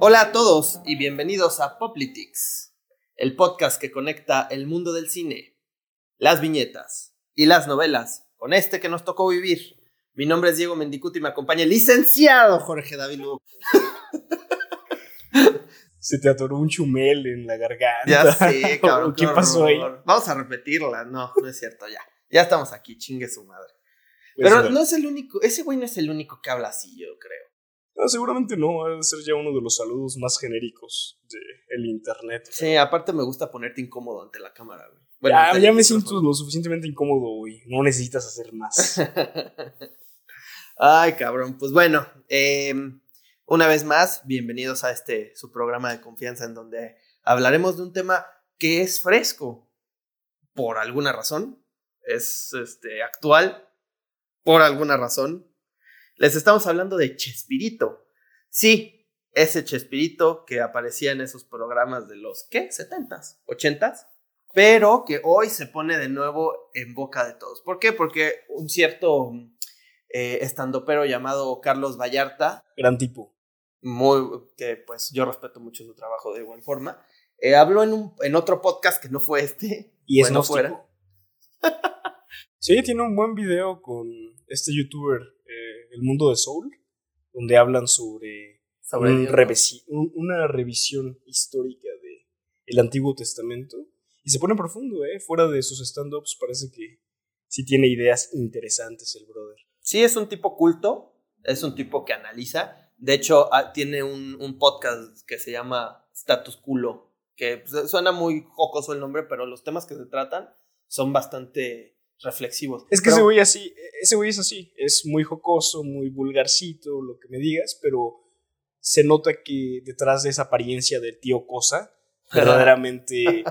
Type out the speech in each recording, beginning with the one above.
Hola a todos y bienvenidos a Poplitics, el podcast que conecta el mundo del cine, las viñetas y las novelas con este que nos tocó vivir. Mi nombre es Diego Mendicuti y me acompaña el licenciado Jorge David Lugo. Se te atoró un chumel en la garganta. Ya sé, cabrón. ¿Qué pasó ahí? Vamos a repetirla. No, no es cierto, ya. Ya estamos aquí, chingue su madre. Pero no es el único, ese güey no es el único que habla así, yo creo. no, seguramente no, ha de ser ya uno de los saludos más genéricos del internet. Sí, aparte me gusta ponerte incómodo ante la cámara, güey. Bueno, ya, me siento lo suficientemente incómodo hoy. No necesitas hacer más. Ay, cabrón. Pues bueno, eh, una vez más, bienvenidos a este su programa de confianza en donde hablaremos de un tema que es fresco por alguna razón, es este actual por alguna razón. Les estamos hablando de Chespirito. Sí, ese Chespirito que aparecía en esos programas de los ¿qué? 70s, 80s, pero que hoy se pone de nuevo en boca de todos. ¿Por qué? Porque un cierto eh, estandopero llamado Carlos Vallarta, Gran tipo. muy, que pues yo respeto mucho su trabajo de igual forma, eh, habló en, un, en otro podcast que no fue este. Y es bueno, gnóstico. Sí, tiene un buen video con este youtuber, eh, El Mundo de Soul, donde hablan sobre, sobre un Dios, ¿no? revisi- un- una revisión histórica de el Antiguo Testamento. Y se pone profundo, ¿eh? Fuera de sus stand-ups parece que sí tiene ideas interesantes el brother. Sí, es un tipo culto, es un tipo que analiza. De hecho, ah, tiene un, un podcast que se llama Status Culo, que pues, suena muy jocoso el nombre, pero los temas que se tratan son bastante reflexivos. Es que Pero- ese güey así, ese güey es así, es muy jocoso, muy vulgarcito, lo que me digas, pero se nota que detrás de esa apariencia de tío cosa, verdaderamente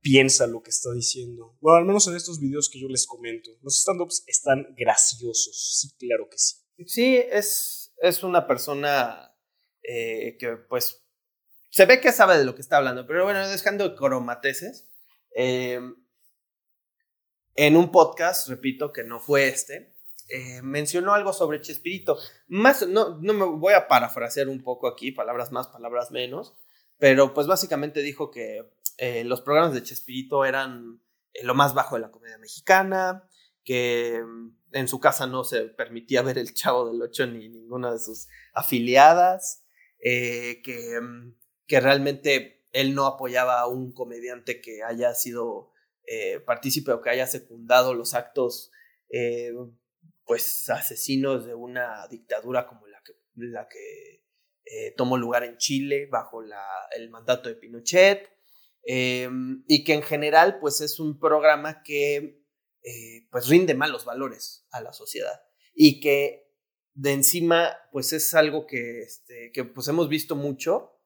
piensa lo que está diciendo. Bueno, al menos en estos videos que yo les comento. Los stand-ups están graciosos, sí, claro que sí. Sí, es, es una persona eh, que pues se ve que sabe de lo que está hablando, pero bueno, dejando cromateses, eh, en un podcast, repito, que no fue este, eh, mencionó algo sobre Chespirito. Más, no, no me voy a parafrasear un poco aquí, palabras más, palabras menos, pero pues básicamente dijo que eh, los programas de Chespirito eran eh, lo más bajo de la comedia mexicana, que mm, en su casa no se permitía ver el Chavo del Ocho ni ninguna de sus afiliadas, que, mm, que realmente él no apoyaba a un comediante que haya sido eh, partícipe o que haya secundado los actos eh, pues asesinos de una dictadura como la que, la que eh, tomó lugar en Chile bajo la, el mandato de Pinochet eh, y que en general pues es un programa que pues rinde malos valores a la sociedad y que de encima pues es algo que, este, que pues hemos visto mucho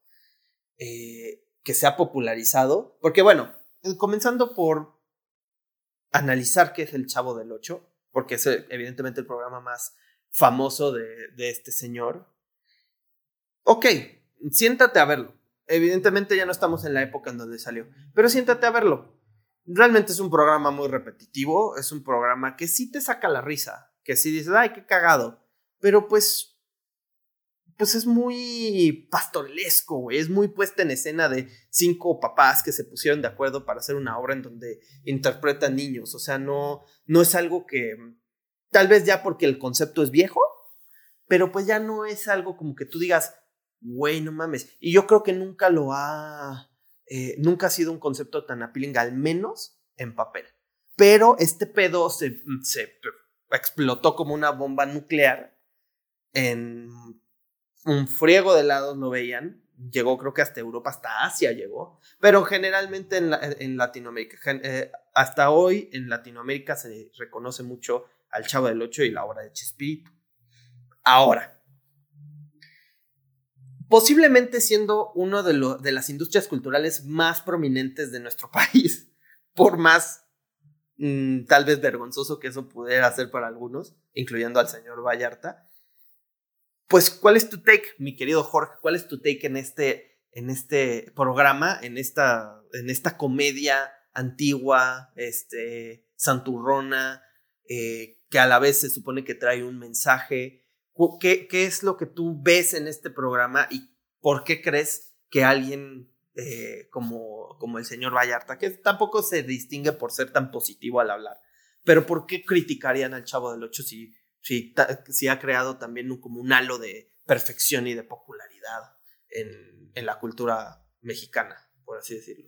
que se ha popularizado porque bueno comenzando por analizar qué es el Chavo del Ocho porque es eh, evidentemente el programa más famoso de, de este señor. Ok siéntate a verlo. Evidentemente ya no estamos en la época en donde salió pero siéntate a verlo. Realmente es un programa muy repetitivo, es un programa que sí te saca la risa, que sí dices, ay, qué cagado, pero pues, pues es muy pastorelesco, güey, es muy puesta en escena de cinco papás que se pusieron de acuerdo para hacer una obra en donde interpretan niños, o sea, no, no es algo que, tal vez ya porque el concepto es viejo, pero pues ya no es algo como que tú digas, güey, no mames, y yo creo que nunca lo ha eh, nunca ha sido un concepto tan appealing, al menos en papel. Pero este pedo se, se explotó como una bomba nuclear. En un friego de lados lo veían. Llegó, creo que hasta Europa, hasta Asia llegó. Pero generalmente en, en Latinoamérica. Eh, hasta hoy en Latinoamérica se reconoce mucho al Chavo del Ocho y la obra de Chespirito. Ahora, posiblemente siendo uno de, de, las industrias culturales más prominentes de nuestro país, por más mmm, tal vez vergonzoso que eso pudiera ser para algunos, incluyendo al señor Vallarta. Pues, ¿cuál es tu take, mi querido Jorge? ¿Cuál es tu take en este, en este programa, en esta, en esta comedia antigua, este, santurrona, eh, que a la vez se supone que trae un mensaje. ¿Qué, qué es lo que tú ves en este programa y por qué crees que alguien eh, como, como el señor Vallarta, que tampoco se distingue por ser tan positivo al hablar, pero por qué criticarían al Chavo del Ocho si, si, si ha creado también un, como un halo de perfección y de popularidad en, en la cultura mexicana, por así decirlo?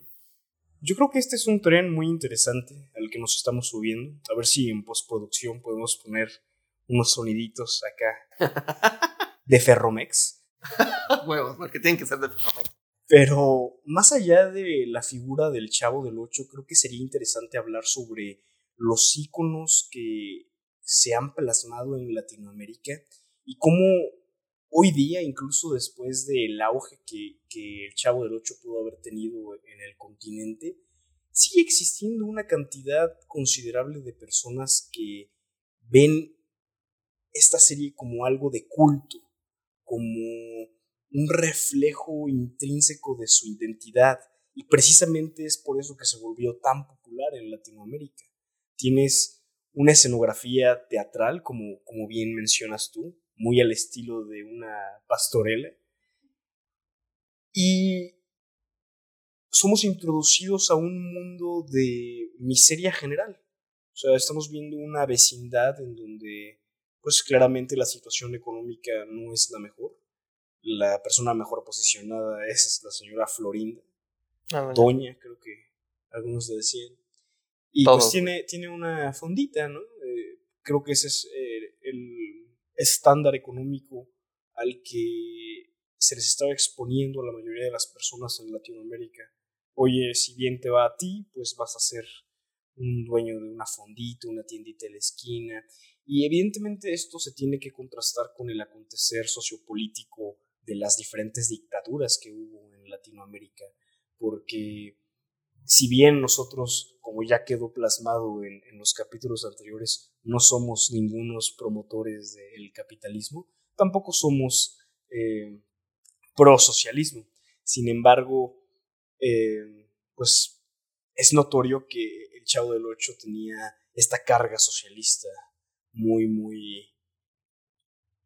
Yo creo que este es un tren muy interesante al que nos estamos subiendo. A ver si en postproducción podemos poner unos soniditos acá de Ferromex. Huevos, porque tienen que ser de Ferromex. Pero más allá de la figura del Chavo del Ocho, creo que sería interesante hablar sobre los íconos que se han plasmado en Latinoamérica y cómo hoy día, incluso después del auge que, que el Chavo del Ocho pudo haber tenido en el continente, sigue existiendo una cantidad considerable de personas que ven esta serie como algo de culto, como un reflejo intrínseco de su identidad, y precisamente es por eso que se volvió tan popular en Latinoamérica. Tienes una escenografía teatral, como, como bien mencionas tú, muy al estilo de una pastorela. Y somos introducidos a un mundo de miseria general. O sea, estamos viendo una vecindad en donde, pues claramente la situación económica no es la mejor. La persona mejor posicionada es la señora Florinda. Ah, Doña, creo que algunos le decían. Y pues tiene, tiene una fondita, ¿no? Eh, creo que ese es eh, el estándar económico al que se les estaba exponiendo a la mayoría de las personas en Latinoamérica. Oye, si bien te va a ti, pues vas a ser un dueño de una fondita, una tiendita de la esquina. Y evidentemente esto se tiene que contrastar con el acontecer sociopolítico de las diferentes dictaduras que hubo en Latinoamérica. Porque si bien nosotros, como ya quedó plasmado en, los capítulos anteriores, no somos ningunos promotores del capitalismo, tampoco somos eh, pro socialismo. Sin embargo, eh, pues es notorio que el Chavo del Ocho tenía esta carga socialista muy, muy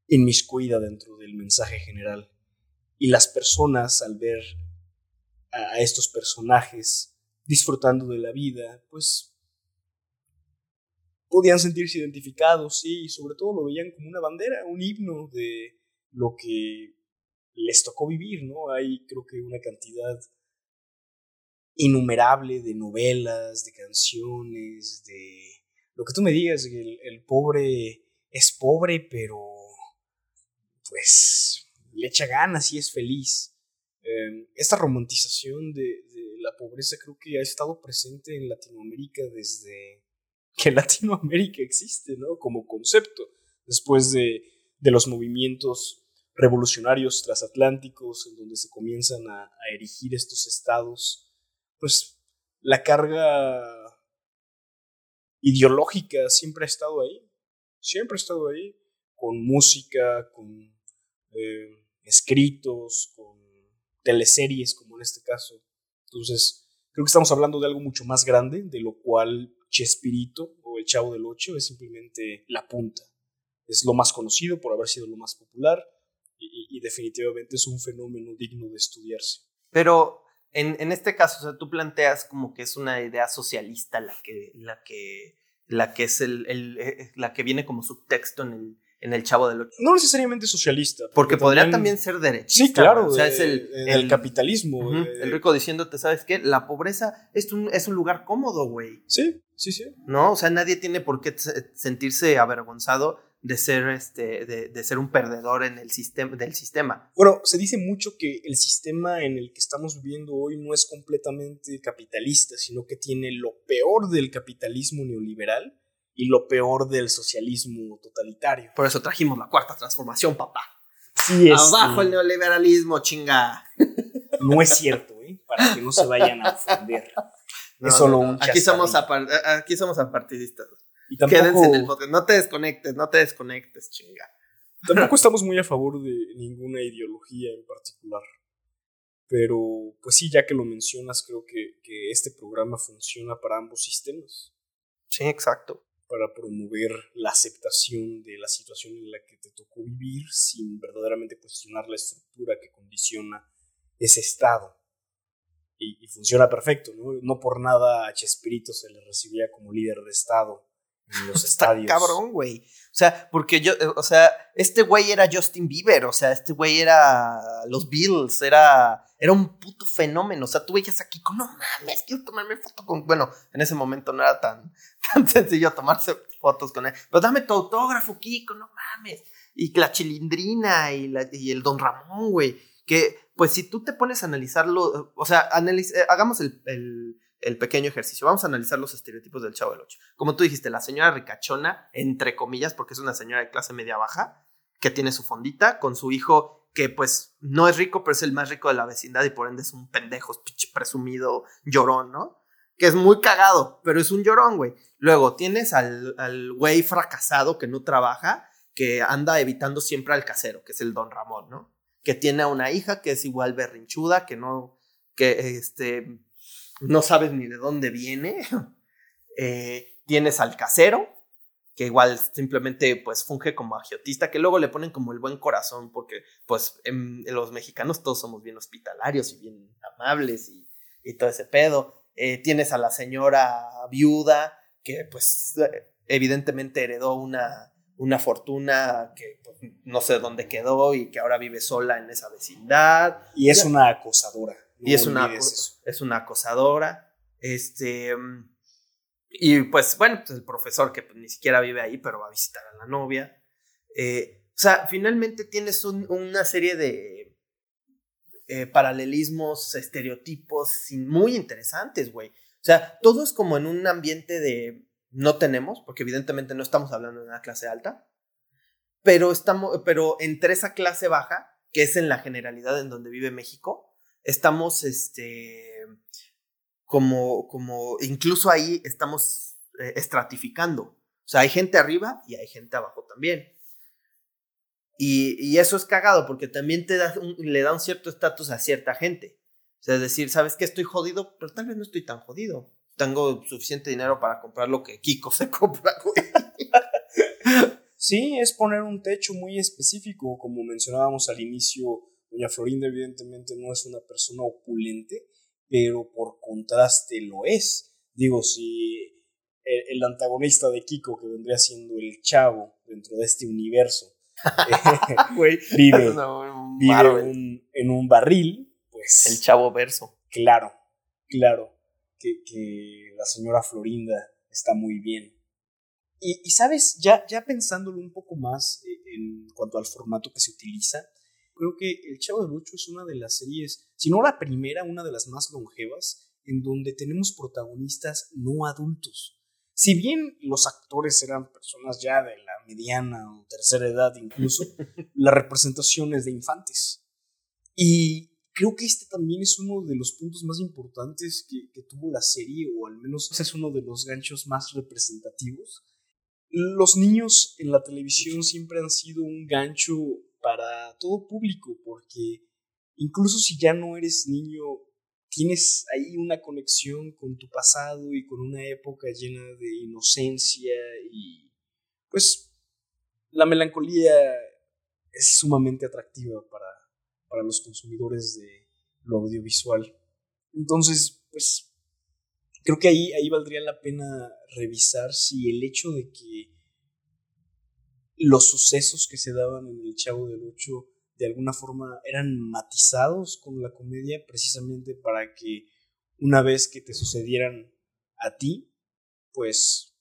inmiscuida dentro del mensaje general. Y las personas, al ver a estos personajes disfrutando de la vida, pues podían sentirse identificados, sí, y sobre todo lo veían como una bandera, un himno de lo que les tocó vivir, ¿no? Hay creo que una cantidad innumerable de novelas, de canciones, de lo que tú me digas, el, pobre es pobre, pero pues le echa ganas y es feliz. Em, esta romantización de, pobreza creo que ha estado presente en Latinoamérica desde que Latinoamérica existe, ¿no? Como concepto, después de, los movimientos revolucionarios transatlánticos, en donde se comienzan a, a erigir estos estados, pues la carga ideológica siempre ha estado ahí, siempre ha estado ahí, con música, con eh, escritos, con teleseries, como en este caso. Entonces, creo que estamos hablando de algo mucho más grande, de lo cual Chespirito o el Chavo del Ocho es simplemente la punta. Es lo más conocido por haber sido lo más popular y, definitivamente es un fenómeno digno de estudiarse. Pero en, en, este caso, o sea, tú planteas como que es una idea socialista la que, la que, la que es el, el, eh, la que viene como subtexto en el, en el Chavo del Ocho. No necesariamente socialista. Porque, podría también, ser derechista. Sí, claro. O sea, es el, el, capitalismo. el rico diciéndote, ¿sabes qué? La pobreza es un, es un lugar cómodo, güey. Sí, sí, sí. ¿No? O sea, nadie tiene por qué sentirse avergonzado de ser, este, de, de, ser un perdedor en el sistema, del sistema. Bueno, se dice mucho que el sistema en el que estamos viviendo hoy no es completamente capitalista, sino que tiene lo peor del capitalismo neoliberal y lo peor del socialismo totalitario. Por eso trajimos la cuarta transformación, papá. Sí, es. Abajo el neoliberalismo, chinga. No es cierto, ¿eh? Para que no se vayan a ofender. es solo un aquí somos, aquí somos apartidistas. Y Quédense en el podcast. No te desconectes, no te desconectes, chinga. Tampoco estamos muy a favor de ninguna ideología en particular. Pero, pues sí, ya que lo mencionas, creo que, que este programa funciona para ambos sistemas. Sí, exacto para promover la aceptación de la situación en la que te tocó vivir sin verdaderamente cuestionar la estructura que condiciona ese estado. Y, funciona perfecto, ¿no? No por nada a Chespirito se le recibía como líder de estado en los estadios. cabrón, güey. O sea, porque yo, eh, o sea, este güey era Justin Bieber, o sea, este güey era los Beatles, era, era un puto fenómeno. O sea, tú veías aquí con, no mames, quiero tomarme foto con. Bueno, en ese momento no era tan, tan sencillo tomarse fotos con él. Pero dame tu autógrafo, Kiko, no mames. Y la chilindrina y, la, y el Don Ramón, güey. Que, pues, si tú te pones a analizarlo, o sea, eh, hagamos el, el, pequeño ejercicio. Vamos a analizar los estereotipos del Chavo del Ocho. Como tú dijiste, la señora ricachona, entre comillas, porque es una señora de clase media baja, que tiene su fondita, con su hijo que pues no es rico, pero es el más rico de la vecindad y por ende es un pendejo, presumido, llorón, ¿no? que es muy cagado, pero es un llorón, güey. Luego tienes al, al güey fracasado que no trabaja, que anda evitando siempre al casero, que es el don Ramón, ¿no? Que tiene a una hija que es igual berrinchuda, que no, que este, no sabes ni de dónde viene. Eh, tienes al casero, que igual simplemente pues funge como agiotista, que luego le ponen como el buen corazón, porque pues en, los mexicanos todos somos bien hospitalarios y bien amables y, y todo ese pedo. Eh, tienes a la señora viuda que pues evidentemente heredó una, una fortuna que pues, no sé dónde quedó y que ahora vive sola en esa vecindad. Y es una acosadora. Y es una, es una acosadora. Este, y pues bueno, pues, el profesor que pues, ni siquiera vive ahí, pero va a visitar a la novia. Eh, o sea, finalmente tienes una serie de eh, paralelismos, estereotipos muy interesantes, güey. O sea, todo es como en un ambiente de no tenemos, porque evidentemente no estamos hablando de una clase alta, pero estamos, pero entre esa clase baja, que es en la generalidad en donde vive México, estamos, este, como, como, incluso ahí estamos eh, estratificando. O sea, hay gente arriba y hay gente abajo también. Y, eso es cagado porque también te da le da un cierto estatus a cierta gente. O sea, es decir, ¿sabes que Estoy jodido, pero tal vez no estoy tan jodido. Tengo suficiente dinero para comprar lo que Kiko se compra, güey. Sí, es poner un techo muy específico. Como mencionábamos al inicio, doña Florinda evidentemente no es una persona opulente, pero por contraste lo es. Digo, si el antagonista de Kiko, que vendría siendo el chavo dentro de este universo, vive, en un barril, pues... El chavo verso. Claro, claro, que, la señora Florinda está muy bien. Y, sabes, ya, ya pensándolo un poco más eh, en cuanto al formato que se utiliza, creo que El Chavo del Ocho es una de las series, si no la primera, una de las más longevas, en donde tenemos protagonistas no adultos. Si bien los actores eran personas ya de la mediana o tercera edad incluso, la representación es de infantes. Y creo que este también es uno de los puntos más importantes que, que tuvo la serie, o al menos es uno de los ganchos más representativos. Los niños en la televisión siempre han sido un gancho para todo público, porque incluso si ya no eres niño, tienes ahí una conexión con tu pasado y con una época llena de inocencia y pues la melancolía es sumamente atractiva para, para los consumidores de lo audiovisual. Entonces, pues creo que ahí, ahí valdría la pena revisar si el hecho de que los sucesos que se daban en el Chavo del Ocho de alguna forma eran matizados con la comedia precisamente para que una vez que te sucedieran a ti, pues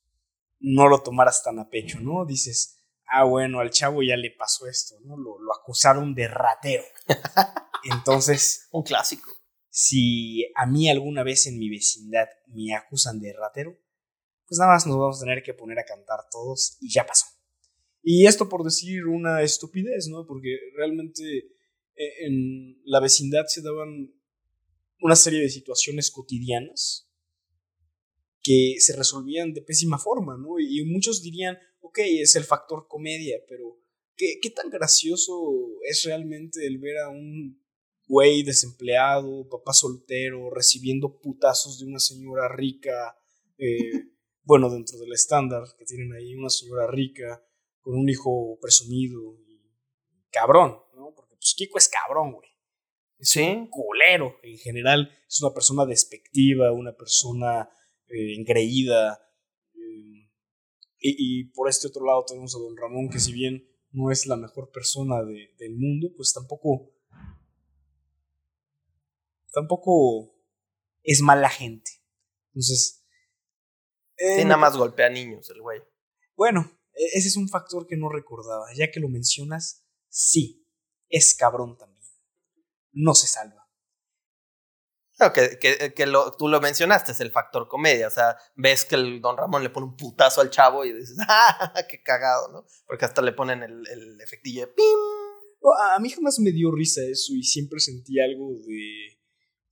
no lo tomaras tan a pecho, ¿no? Dices, ah, bueno, al chavo ya le pasó esto, ¿no? Lo, lo acusaron de ratero. Entonces... Un clásico. Si a mí alguna vez en mi vecindad me acusan de ratero, pues nada más nos vamos a tener que poner a cantar todos y ya pasó. Y esto por decir una estupidez, ¿no? Porque realmente eh, en la vecindad se daban una serie de situaciones cotidianas que se resolvían de pésima forma, ¿no? Y muchos dirían, ok, es el factor comedia, pero ¿qué, qué tan gracioso es realmente el ver a un güey desempleado, papá soltero, recibiendo putazos de una señora rica, eh, bueno, dentro del estándar que tienen ahí, una señora rica con un hijo presumido y cabrón, ¿no? Porque pues Kiko es cabrón, güey. Es un culero en general. Es una persona despectiva, una persona eh, engreída. Eh, y, por este otro lado tenemos a don Ramón, que si bien no es la mejor persona del mundo, pues tampoco. Tampoco es mala gente. Entonces. Eh, nada más golpea a niños el güey. Bueno, ese es un factor que no recordaba. Ya que lo mencionas, sí, es cabrón también. No se salva que, que, que lo, tú lo mencionaste, es el factor comedia. O sea, ves que el Don Ramón le pone un putazo al chavo y dices, ¡ah, qué cagado, ¿no? Porque hasta le ponen el, el efectillo de ¡pim! A mí jamás me dio risa eso y siempre sentí algo de,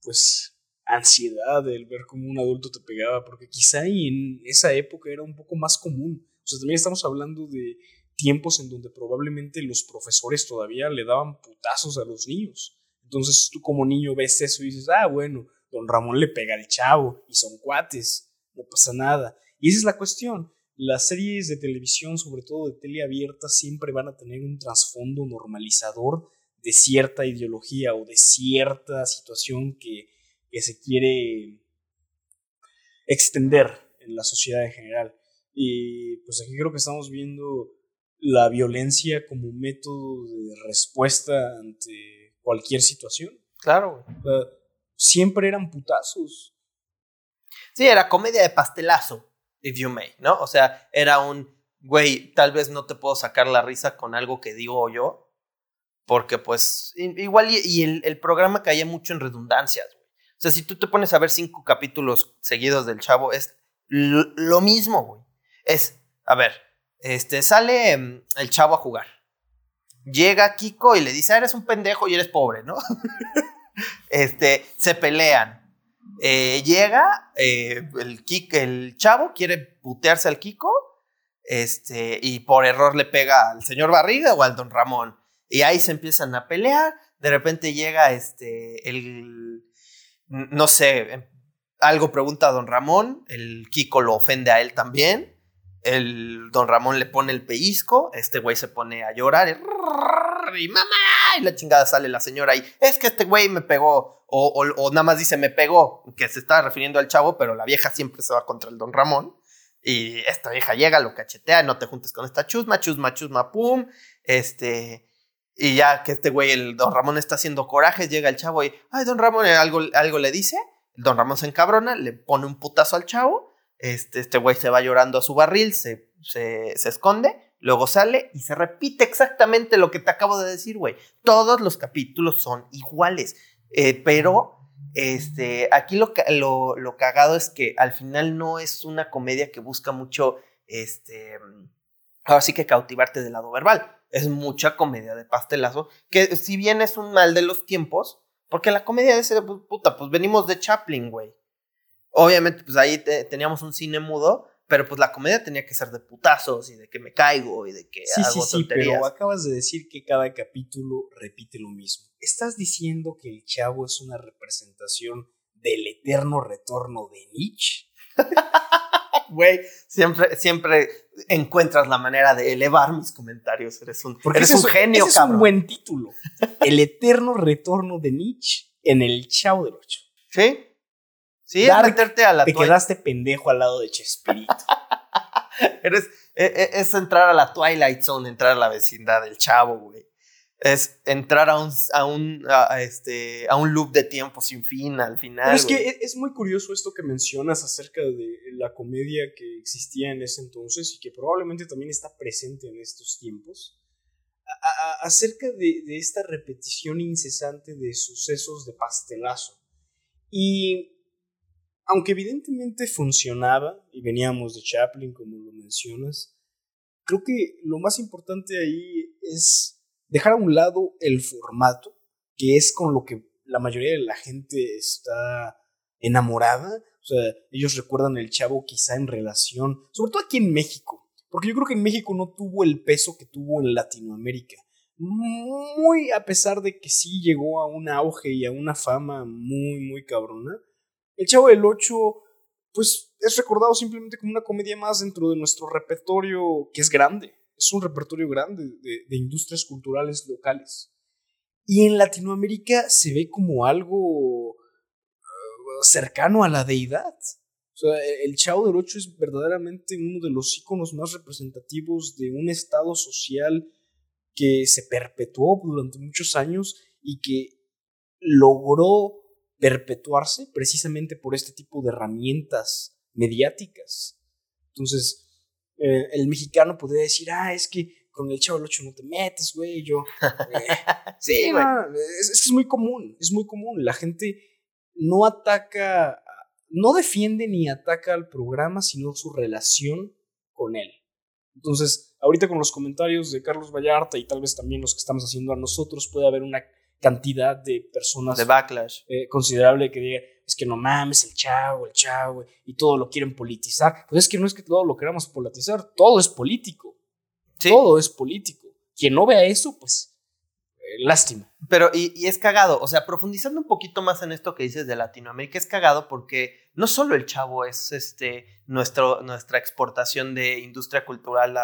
pues, ansiedad el ver cómo un adulto te pegaba, porque quizá en esa época era un poco más común. O sea, también estamos hablando de tiempos en donde probablemente los profesores todavía le daban putazos a los niños. Entonces tú como niño ves eso y dices, ah, bueno, don Ramón le pega al chavo y son cuates, no pasa nada. Y esa es la cuestión. Las series de televisión, sobre todo de tele abierta, siempre van a tener un trasfondo normalizador de cierta ideología o de cierta situación que, que se quiere extender en la sociedad en general. Y pues aquí creo que estamos viendo la violencia como método de respuesta ante cualquier situación. Claro, siempre eran putazos. Sí, era comedia de pastelazo, if you may, ¿no? O sea, era un, güey, tal vez no te puedo sacar la risa con algo que digo yo, porque pues igual y, el, programa caía mucho en redundancias, güey. O sea, si tú te pones a ver cinco capítulos seguidos del chavo, es lo, mismo, güey. Es, a ver, este, sale mm, el chavo a jugar Llega Kiko y le dice, ah, eres un pendejo y eres pobre, ¿no? este, se pelean. Eh, llega eh, el, el chavo, quiere putearse al Kiko, este, y por error le pega al señor Barriga o al don Ramón. Y ahí se empiezan a pelear. De repente llega este, el, no sé, em, algo pregunta a don Ramón, el Kiko lo ofende a él también el don Ramón le pone el pellizco, este güey se pone a llorar y, mamá, y la chingada sale la señora ahí, es que este güey me pegó, o, o, nada más dice me pegó, que se está refiriendo al chavo, pero la vieja siempre se va contra el don Ramón, y esta vieja llega, lo cachetea, no te juntes con esta chusma, chusma, chusma, pum, este, y ya que este güey, el don Ramón está haciendo corajes, llega el chavo y, ay, don Ramón, algo, algo le dice, don Ramón se encabrona, le pone un putazo al chavo, este, este güey se va llorando a su barril, se, se, esconde, luego sale y se repite exactamente lo que te acabo de decir, güey. Todos los capítulos son iguales, eh, pero este, aquí lo, lo, lo, cagado es que al final no es una comedia que busca mucho, este, ahora sí que cautivarte del lado verbal. Es mucha comedia de pastelazo, que si bien es un mal de los tiempos, porque la comedia de ese, puta, pues venimos de Chaplin, güey. Obviamente, pues ahí teníamos un cine mudo, pero pues la comedia tenía que ser de putazos y de que me caigo y de que sí, hago sí, sí, pero acabas de decir que cada capítulo repite lo mismo. ¿Estás diciendo que el chavo es una representación del eterno retorno de Nietzsche? Güey, siempre, siempre encuentras la manera de elevar mis comentarios. Eres un, Porque eres un genio, ese Es un buen título. El eterno retorno de Nietzsche en el Chavo del Ocho. Sí, Sí, es meterte a la Te quedaste pendejo al lado de Chespirito. Eres, e, e, es, entrar a la Twilight Zone, entrar a la vecindad del chavo, güey. Es entrar a un, a un, este, a un loop de tiempo sin fin al final. Pero es que e, es muy curioso esto que mencionas acerca de la comedia que existía en ese entonces y que probablemente también está presente en estos tiempos. acerca de, de esta repetición incesante de sucesos de pastelazo. Y aunque evidentemente funcionaba y veníamos de Chaplin, como lo mencionas, creo que lo más importante ahí es dejar a un lado el formato, que es con lo que la mayoría de la gente está enamorada. O sea, ellos recuerdan el chavo quizá en relación, sobre todo aquí en México, porque yo creo que en México no tuvo el peso que tuvo en Latinoamérica. Muy a pesar de que sí llegó a un auge y a una fama muy, muy cabrona el Chavo del 8 pues es recordado simplemente como una comedia más dentro de nuestro repertorio que es grande. Es un repertorio grande de, industrias culturales locales. Y en Latinoamérica se ve como algo uh, cercano a la deidad. O sea, el Chavo del Ocho es verdaderamente uno de los íconos más representativos de un estado social que se perpetuó durante muchos años y que logró perpetuarse precisamente por este tipo de herramientas mediáticas. Entonces, eh, el mexicano podría decir, ah, es que con el chavo del 8 no te metes, güey, yo... Eh, sí, güey. es, es, muy común, es muy común. La gente no ataca, no defiende ni ataca al programa, sino su relación con él. Entonces, ahorita con los comentarios de Carlos Vallarta y tal vez también los que estamos haciendo a nosotros, puede haber una cantidad de personas. De backlash. Eh, considerable que diga, es que no mames, el chavo, el chavo, y todo lo quieren politizar. Pues es que no es que todo lo queramos politizar, todo es político. Todo es político. Quien no vea eso, pues, eh, lástima. Pero, y, y, es cagado, o sea, profundizando un poquito más en esto que dices de Latinoamérica, es cagado porque no solo el chavo es este, nuestro, nuestra exportación de industria cultural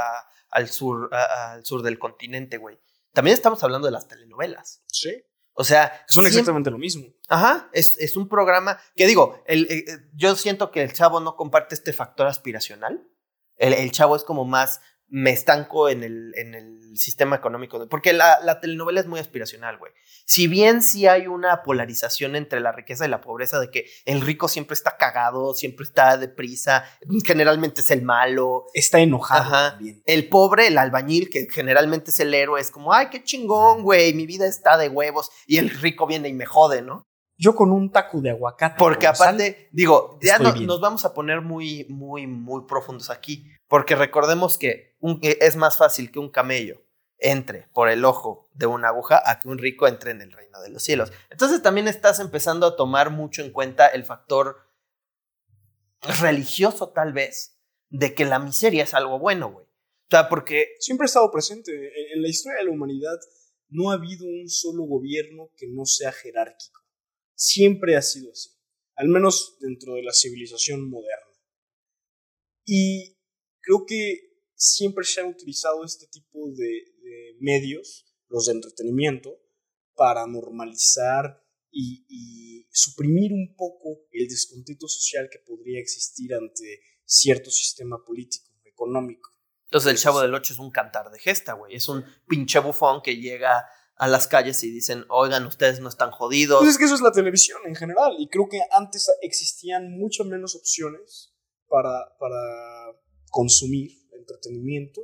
al, sur, al sur del continente, güey también estamos hablando de las telenovelas. Sí. O sea. Son exactamente lo mismo. Ajá. Es, es un programa que digo, el, eh, yo siento que el chavo no comparte este factor aspiracional. El, el chavo es como más me estanco en el, en el sistema económico. Porque la, la telenovela es muy aspiracional, güey. Si bien sí hay una polarización entre la riqueza y la pobreza, de que el rico siempre está cagado, siempre está deprisa, generalmente es el malo. Está enojado. Ajá. El pobre, el albañil, que generalmente es el héroe, es como, ay, qué chingón, güey, mi vida está de huevos. Y el rico viene y me jode, ¿no? Yo con un taco de aguacate. Porque aparte, digo, ya nos vamos a poner muy, muy, muy profundos aquí. Porque recordemos que es más fácil que un camello entre por el ojo de una aguja a que un rico entre en el reino de los cielos. Entonces también estás empezando a tomar mucho en cuenta el factor religioso tal vez de que la miseria es algo bueno, güey. O sea, porque... Siempre ha estado presente. En la historia de la humanidad no ha habido un solo gobierno que no sea jerárquico. Siempre ha sido así. Al menos dentro de la civilización moderna. Y creo que siempre se han utilizado este tipo de, medios, los de entretenimiento, para normalizar y, suprimir un poco el descontento social que podría existir ante cierto sistema político, económico. Entonces el Chavo del Ocho es un cantar de gesta, güey. Es un pinche bufón que llega a las calles y dicen, oigan, ustedes no están jodidos. Pues es que eso es la televisión en general. Y creo que antes existían mucho menos opciones para, para consumir entretenimiento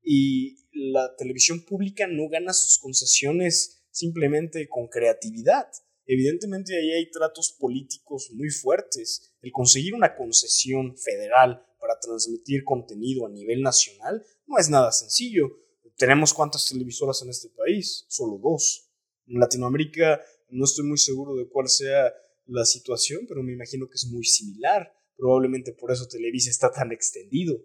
y la televisión pública no gana sus concesiones simplemente con creatividad. Evidentemente ahí hay tratos políticos muy fuertes. El conseguir una concesión federal para transmitir contenido a nivel nacional no es nada sencillo. ¿Tenemos cuántas televisoras en este país? Solo dos. En Latinoamérica no estoy muy seguro de cuál sea la situación, pero me imagino que es muy similar. Probablemente por eso Televisa está tan extendido.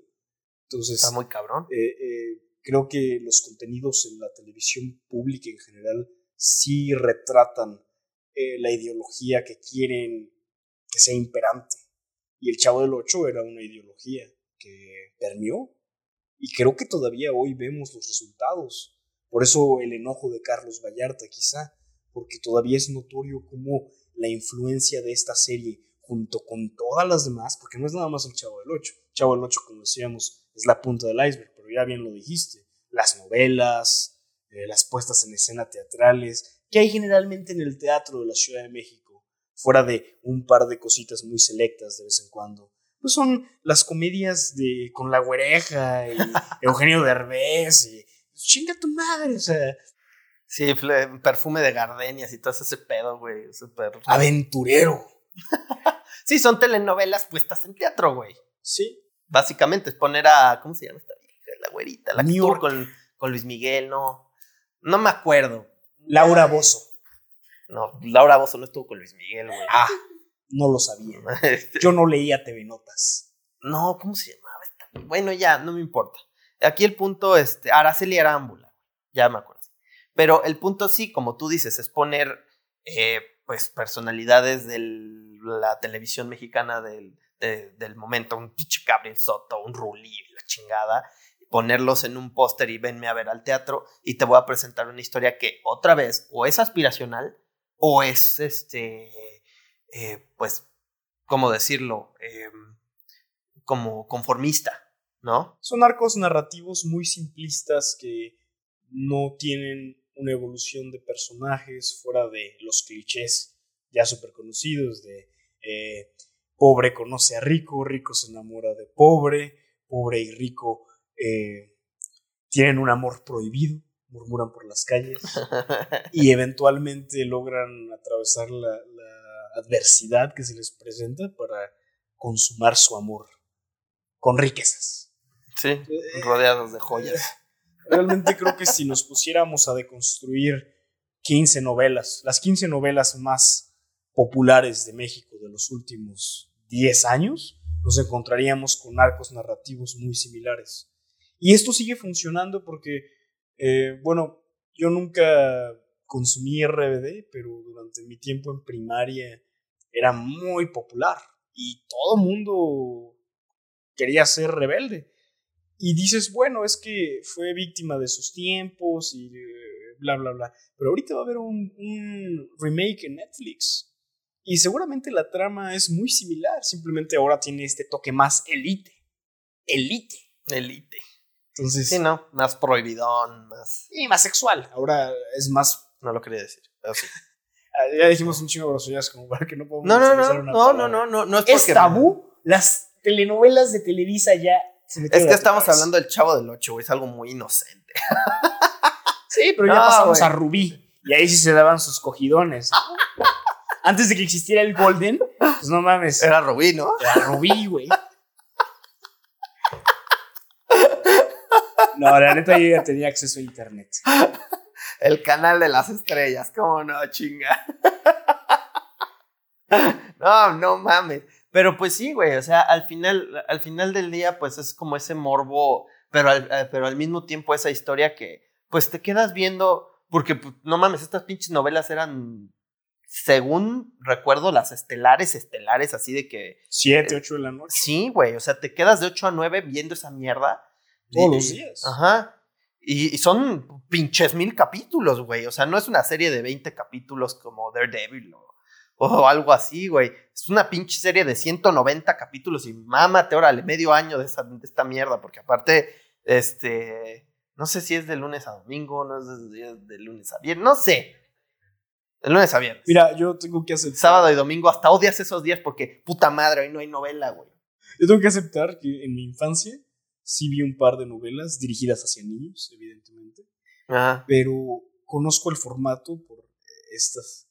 Entonces, Está muy cabrón. Eh, eh, creo que los contenidos en la televisión pública en general sí retratan eh, la ideología que quieren que sea imperante. Y el Chavo del Ocho era una ideología que permeó. Y creo que todavía hoy vemos los resultados. Por eso el enojo de Carlos Vallarta, quizá, porque todavía es notorio cómo la influencia de esta serie, junto con todas las demás, porque no es nada más el Chavo del Ocho. Chavo del Ocho, como decíamos, es la punta del iceberg, pero ya bien lo dijiste. Las novelas, eh, las puestas en escena teatrales, que hay generalmente en el teatro de la Ciudad de México, fuera de un par de cositas muy selectas de vez en cuando. Pues son las comedias de con la güereja y Eugenio Derbez y chinga tu madre, o sea. Sí, perfume de gardenias y todo ese pedo, güey. Aventurero. sí, son telenovelas puestas en teatro, güey. Sí. Básicamente es poner a. ¿Cómo se llama esta vieja? La güerita. La que con, con Luis Miguel, no. No me acuerdo. Laura Bozo. No, Laura Bozo no estuvo con Luis Miguel, güey. Ah, no lo sabía. Este Yo no leía TV Notas. No, ¿cómo se llamaba esta? Bueno, ya, no me importa. Aquí el punto, este, Araceli Arámbula, ya me acuerdo. Pero el punto sí, como tú dices, es poner, eh, pues, personalidades de la televisión mexicana del, del momento, un Gabriel Soto, un Rulli, la chingada, ponerlos en un póster y venme a ver al teatro y te voy a presentar una historia que otra vez o es aspiracional o es este, eh, pues, ¿cómo decirlo? Em, como conformista, ¿no? Son arcos narrativos muy simplistas que no tienen una evolución de personajes fuera de los clichés ya súper conocidos de eh, pobre conoce a rico, rico se enamora de pobre, pobre y rico eh, tienen un amor prohibido, murmuran por las calles y eventualmente logran atravesar la, adversidad que se les presenta para consumar su amor con riquezas. Sí, eh, rodeados de joyas. Realmente creo que si nos pusiéramos a deconstruir 15 novelas, las 15 novelas más populares de México de los últimos 10 años, nos encontraríamos con arcos narrativos muy similares. Y esto sigue funcionando porque, eh, bueno, yo nunca consumí RBD, pero durante mi tiempo en primaria era muy popular y todo mundo quería ser rebelde. Y dices, bueno, es que fue víctima de sus tiempos y eh, bla, bla, bla. Pero ahorita va a haber un remake en Netflix. Y seguramente la trama es muy similar, simplemente ahora tiene este toque más elite. Elite. Elite. Entonces. Sí, ¿no? Más prohibidón, más. Y más sexual. Ahora es más. No lo quería decir, pero sí. Ah, ya dijimos un chingo de groserías como para que no podamos. No, no, no, no, no, no, no, no, es, es tabú. Las telenovelas de Televisa ya es que estamos hablando del chavo del 8, güey. Es algo muy inocente. sí, pero ya pasamos a Rubí. Y ahí sí se daban sus cogidones. Antes de que existiera el Golden, pues no mames. Era Rubí, ¿no? Era Rubí, güey. No, la neta yo ya tenía acceso a internet. El canal de las estrellas, ¿cómo no, chinga? No, no mames. Pero pues sí, güey, o sea, al final, al final del día, pues es como ese morbo, pero al, eh, pero al mismo tiempo esa historia que, pues te quedas viendo, porque pues, no mames, estas pinches novelas eran, según recuerdo, las estelares, estelares, así de que... Siete, eh, ocho de la noche. Sí, güey, o sea, te quedas de ocho a nueve viendo esa mierda. Todos los días. Ajá. Y, y, son pinches mil capítulos, güey. O sea, no es una serie de 20 capítulos como Daredevil o o algo así, güey. Es una pinche serie de 190 capítulos y mámate, órale, medio año de, de esta mierda, porque aparte, este, no sé si es de lunes a domingo, no es de, lunes a viernes, no sé. De lunes a viernes. Mira, yo tengo que aceptar. Sábado y domingo, hasta odias esos días porque puta madre, hoy no hay novela, güey. Yo tengo que aceptar que en mi infancia sí vi un par de novelas dirigidas hacia niños, evidentemente. Ajá. Pero conozco el formato por estas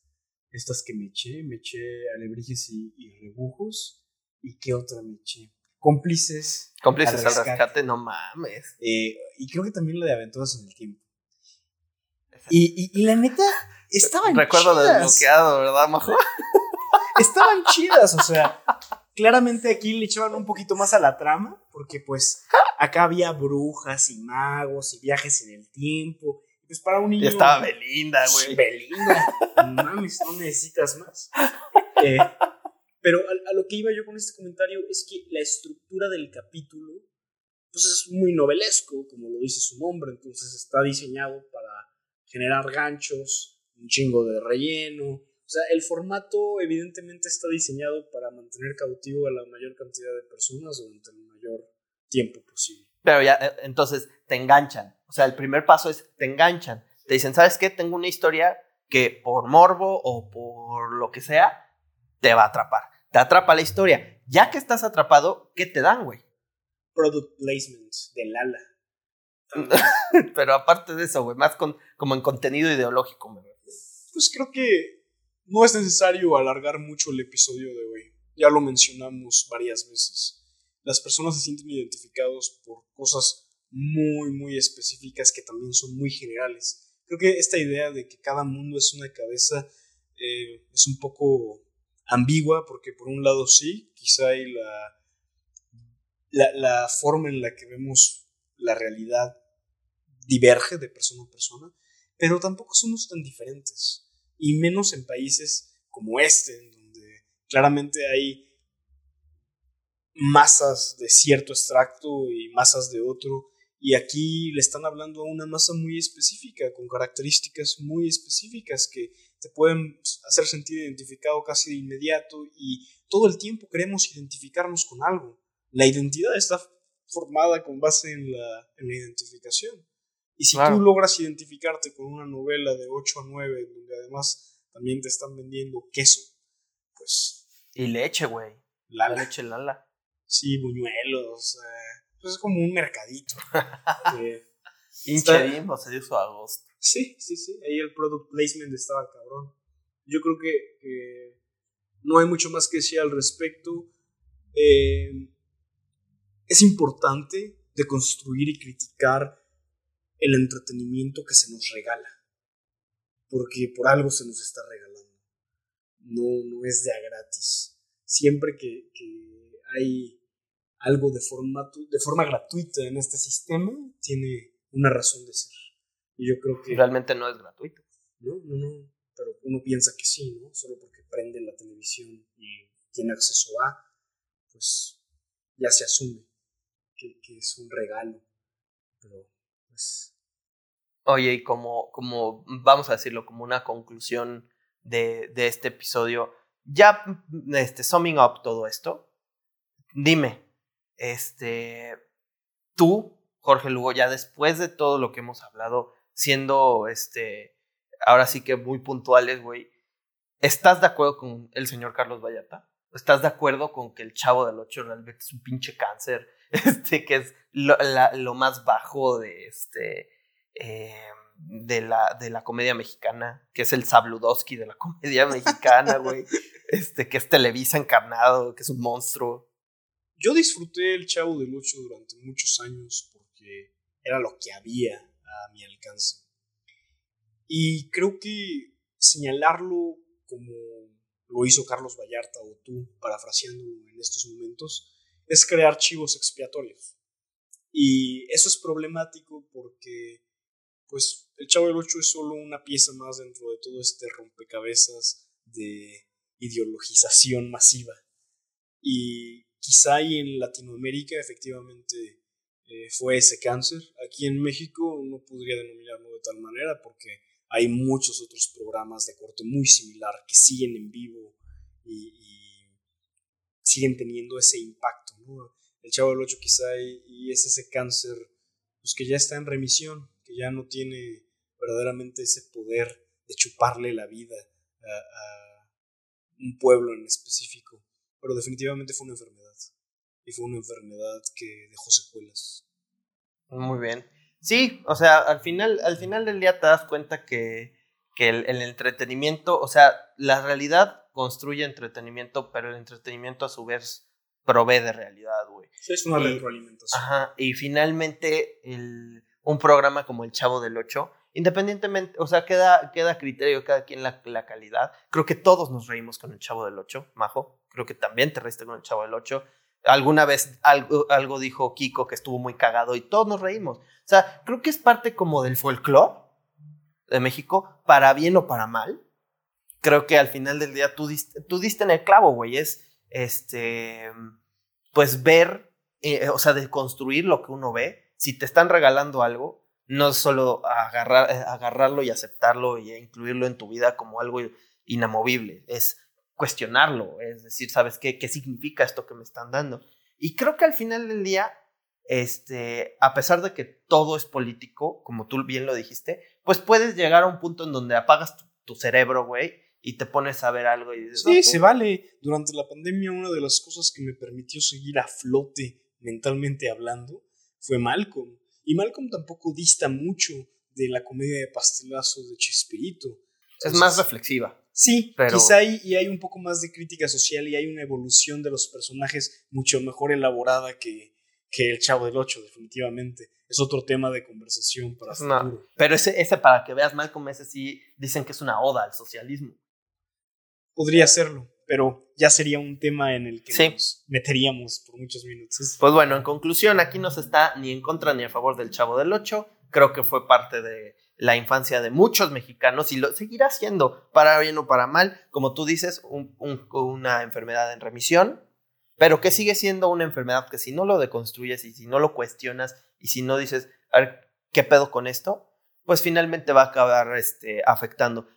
estas que me eché, me eché alebrijes y, rebujos. ¿Y qué otra me eché? Cómplices. Cómplices al rescate, no mames. Eh, y creo que también la de Aventuras en el Tiempo. Y, y, la neta, estaban Recuerdo chidas. Recuerdo desbloqueado, ¿verdad, Majo? estaban chidas, o sea, claramente aquí le echaban un poquito más a la trama, porque pues acá había brujas y magos y viajes en el tiempo pues para un niño. Ya estaba Belinda, güey. Belinda. Mames, no necesitas más. Eh, pero a, lo que iba yo con este comentario es que la estructura del capítulo pues es muy novelesco, como lo dice su nombre, entonces está diseñado para generar ganchos, un chingo de relleno. O sea, el formato evidentemente está diseñado para mantener cautivo a la mayor cantidad de personas durante el mayor tiempo posible. Pero ya, eh, entonces te enganchan. O sea, el primer paso es te enganchan. Te dicen, ¿sabes qué? Tengo una historia que por morbo o por lo que sea, te va a atrapar. Te atrapa la historia. Ya que estás atrapado, ¿qué te dan, güey? Product placement de Lala. Pero aparte de eso, güey, más con, como en contenido ideológico, me Pues creo que no es necesario alargar mucho el episodio de hoy. Ya lo mencionamos varias veces. Las personas se sienten identificados por cosas muy, muy específicas que también son muy generales. Creo que esta idea de que cada mundo es una cabeza eh, es un poco ambigua porque por un lado sí, quizá hay la, la, la forma en la que vemos la realidad diverge de persona a persona, pero tampoco somos tan diferentes, y menos en países como este, en donde claramente hay masas de cierto extracto y masas de otro. Y aquí le están hablando a una masa muy específica, con características muy específicas que te pueden hacer sentir identificado casi de inmediato y todo el tiempo queremos identificarnos con algo. La identidad está formada con base en la, identificación. Y si tú logras identificarte con una novela de 8 a 9, donde además también te están vendiendo queso, pues... Y leche, güey. La leche Lala. Sí, buñuelos. Eh, pues es como un mercadito. eh, Hinche se dio su agosto. Sí, sí, sí. Ahí el product placement estaba cabrón. Yo creo que, no hay mucho más que decir al respecto. Eh, es importante de construir y criticar el entretenimiento que se nos regala. Porque por algo se nos está regalando. No, no es de a gratis. Siempre que, que hay algo de, formato, de forma gratuita en este sistema, tiene una razón de ser. Y yo creo que... Realmente no es gratuito. No, no, no. Pero uno piensa que sí, ¿no? Solo porque prende la televisión y tiene acceso a, pues ya se asume que, que es un regalo. Pero, pues... Oye, y como, como, vamos a decirlo, como una conclusión de, de este episodio, ya, este, summing up todo esto, dime, este, tú, Jorge Lugo, ya después de todo lo que hemos hablado, siendo, este, ahora sí que muy puntuales, güey, ¿estás de acuerdo con el señor Carlos Vallarta? ¿Estás de acuerdo con que el chavo del 8 realmente es un pinche cáncer? Este, que es lo, lo más bajo de este. Eh, de la, de la comedia mexicana, que es el Sabludowski de la comedia mexicana, güey. Este, que es Televisa encarnado, que es un monstruo. Yo disfruté el Chavo del Ocho durante muchos años porque era lo que había a mi alcance. Y creo que señalarlo como lo hizo Carlos Vallarta o tú, parafraseándolo en estos momentos, es crear chivos expiatorios. Y eso es problemático porque, pues, el Chavo del Ocho es solo una pieza más dentro de todo este rompecabezas de ideologización masiva. Y quizá ahí en Latinoamérica efectivamente eh, fue ese cáncer. Aquí en México no podría denominarlo de tal manera porque hay muchos otros programas de corte muy similar que siguen en vivo y, siguen teniendo ese impacto. El Chavo del Ocho quizá y, es ese cáncer pues que ya está en remisión, que ya no tiene verdaderamente ese poder de chuparle la vida a un pueblo en específico pero definitivamente fue una enfermedad. Y fue una enfermedad que dejó secuelas. Muy bien. Sí, o sea, al final, al final del día te das cuenta que, que el, entretenimiento, o sea, la realidad construye entretenimiento, pero el entretenimiento a su vez provee de realidad, güey. Sí, es una retroalimentación. Ajá, y finalmente el, un programa como El Chavo del Ocho Independientemente, o sea, queda, queda criterio cada quien la, la calidad. Creo que todos nos reímos con el Chavo del 8, Majo. Creo que también te reíste con el Chavo del 8. Alguna vez algo, algo dijo Kiko que estuvo muy cagado y todos nos reímos. O sea, creo que es parte como del folclore de México, para bien o para mal. Creo que al final del día tú diste, tú diste en el clavo, güey. Es, este, pues ver, eh, o sea, de construir lo que uno ve. Si te están regalando algo, no solo agarrar, eh, agarrarlo y aceptarlo y incluirlo en tu vida como algo inamovible, es cuestionarlo, es decir, ¿sabes qué? ¿Qué significa esto que me están dando? Y creo que al final del día, este, a pesar de que todo es político, como tú bien lo dijiste, pues puedes llegar a un punto en donde apagas tu, cerebro, güey, y te pones a ver algo y dices... Sí, se vale. Durante la pandemia una de las cosas que me permitió seguir a flote mentalmente hablando fue Malcolm. Y Malcolm tampoco dista mucho de la comedia de pastelazo de Chespirito. es más reflexiva. Sí, pero... quizá hay, y hay un poco más de crítica social y hay una evolución de los personajes mucho mejor elaborada que, que El Chavo del Ocho, definitivamente. Es otro tema de conversación para futuro. Pero ese, ese, para que veas Malcolm, ese sí dicen que es una oda al socialismo. Podría serlo pero ya sería un tema en el que nos meteríamos por muchos minutos. Pues bueno, en conclusión, aquí no se está ni en contra ni a favor del Chavo del Ocho. Creo que fue parte de la infancia de muchos mexicanos y lo seguirá siendo, para bien o para mal. Como tú dices, una enfermedad en remisión. pero que sigue siendo una enfermedad que si no lo deconstruyes y si no lo cuestionas y si no dices, a ver, ¿qué pedo con esto? Pues finalmente va a acabar este, afectando.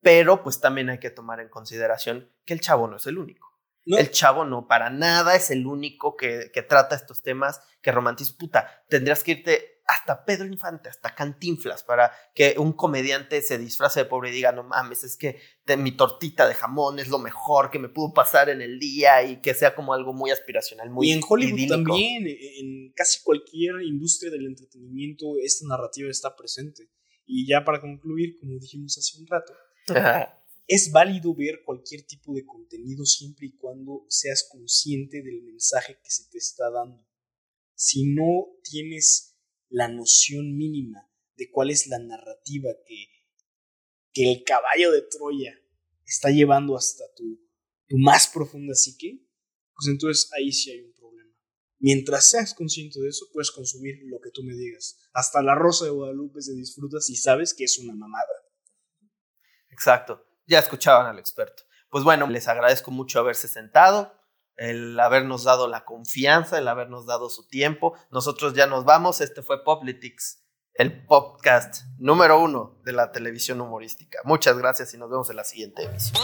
Pero pues también hay que tomar en consideración que el chavo no es el único. El chavo no, para nada es el único que, que trata estos temas, que romantiza. Puta, tendrías que irte hasta Pedro Infante, hasta Cantinflas, para que un comediante se disfrace de pobre y diga, no mames, es que mi tortita de jamón es lo mejor que me pudo pasar en el día y que sea como algo muy aspiracional, muy Y en Hollywood también, en casi cualquier industria del entretenimiento, esta narrativa está presente. Y ya para concluir, como dijimos hace un rato, es válido ver cualquier tipo de contenido siempre y cuando seas consciente del mensaje que se te está dando. Si no tienes la noción mínima de cuál es la narrativa que, que el caballo de Troya está llevando hasta tu, tu más profunda psique, pues entonces ahí sí hay un problema. Mientras seas consciente de eso, puedes consumir lo que tú me digas. Hasta la rosa de Guadalupe se disfruta si sabes que es una mamada. Exacto. Ya escuchaban al experto. Pues bueno, les agradezco mucho haberse sentado, el habernos dado la confianza, el habernos dado su tiempo. Nosotros ya nos vamos. Este fue Poplitics, el podcast número uno de la televisión humorística. Muchas gracias y nos vemos en la siguiente emisión.